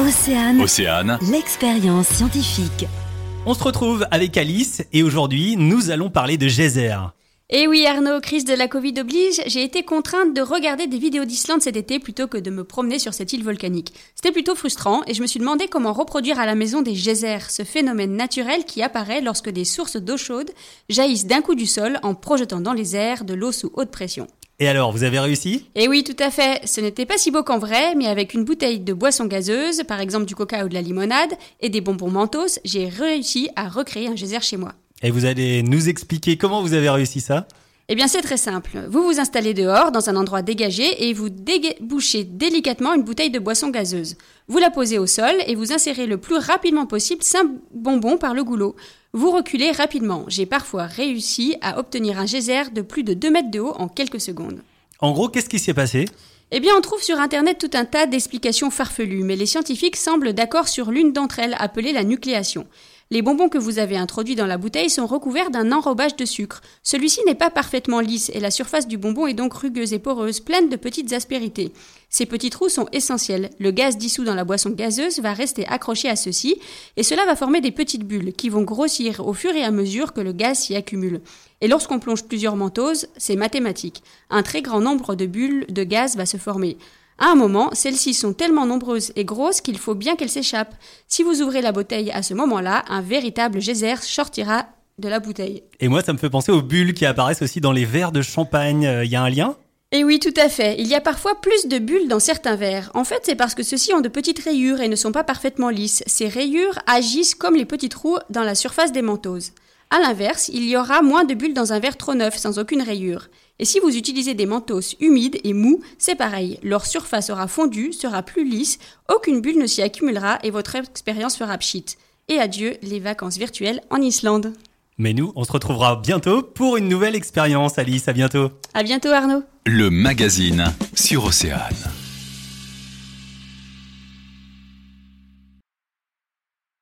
Océane, Océane, l'expérience scientifique. On se retrouve avec Alice et aujourd'hui nous allons parler de geyser. Et oui Arnaud, crise de la Covid oblige, j'ai été contrainte de regarder des vidéos d'Islande cet été plutôt que de me promener sur cette île volcanique. C'était plutôt frustrant et je me suis demandé comment reproduire à la maison des geysers, ce phénomène naturel qui apparaît lorsque des sources d'eau chaude jaillissent d'un coup du sol en projetant dans les airs de l'eau sous haute pression. Et alors, vous avez réussi? Et oui, tout à fait. Ce n'était pas si beau qu'en vrai, mais avec une bouteille de boisson gazeuse, par exemple du coca ou de la limonade, et des bonbons mentos, j'ai réussi à recréer un geyser chez moi. Et vous allez nous expliquer comment vous avez réussi ça? Eh bien, c'est très simple. Vous vous installez dehors, dans un endroit dégagé, et vous débouchez délicatement une bouteille de boisson gazeuse. Vous la posez au sol et vous insérez le plus rapidement possible 5 bonbons par le goulot. Vous reculez rapidement. J'ai parfois réussi à obtenir un geyser de plus de 2 mètres de haut en quelques secondes. En gros, qu'est-ce qui s'est passé? Eh bien, on trouve sur Internet tout un tas d'explications farfelues, mais les scientifiques semblent d'accord sur l'une d'entre elles, appelée la nucléation. Les bonbons que vous avez introduits dans la bouteille sont recouverts d'un enrobage de sucre. Celui-ci n'est pas parfaitement lisse et la surface du bonbon est donc rugueuse et poreuse, pleine de petites aspérités. Ces petits trous sont essentiels. Le gaz dissous dans la boisson gazeuse va rester accroché à ceux-ci et cela va former des petites bulles qui vont grossir au fur et à mesure que le gaz s'y accumule. Et lorsqu'on plonge plusieurs mentoses, c'est mathématique. Un très grand nombre de bulles de gaz va se former. À un moment, celles-ci sont tellement nombreuses et grosses qu'il faut bien qu'elles s'échappent. Si vous ouvrez la bouteille à ce moment-là, un véritable geyser sortira de la bouteille. Et moi, ça me fait penser aux bulles qui apparaissent aussi dans les verres de champagne. Il euh, y a un lien? Et oui, tout à fait. Il y a parfois plus de bulles dans certains verres. En fait, c'est parce que ceux-ci ont de petites rayures et ne sont pas parfaitement lisses. Ces rayures agissent comme les petits trous dans la surface des mentoses. A l'inverse, il y aura moins de bulles dans un verre trop neuf, sans aucune rayure. Et si vous utilisez des mentos humides et mous, c'est pareil. Leur surface aura fondu, sera plus lisse, aucune bulle ne s'y accumulera et votre expérience fera pchit. Et adieu les vacances virtuelles en Islande. Mais nous, on se retrouvera bientôt pour une nouvelle expérience, Alice. À bientôt. À bientôt, Arnaud. le magazine sur Océane.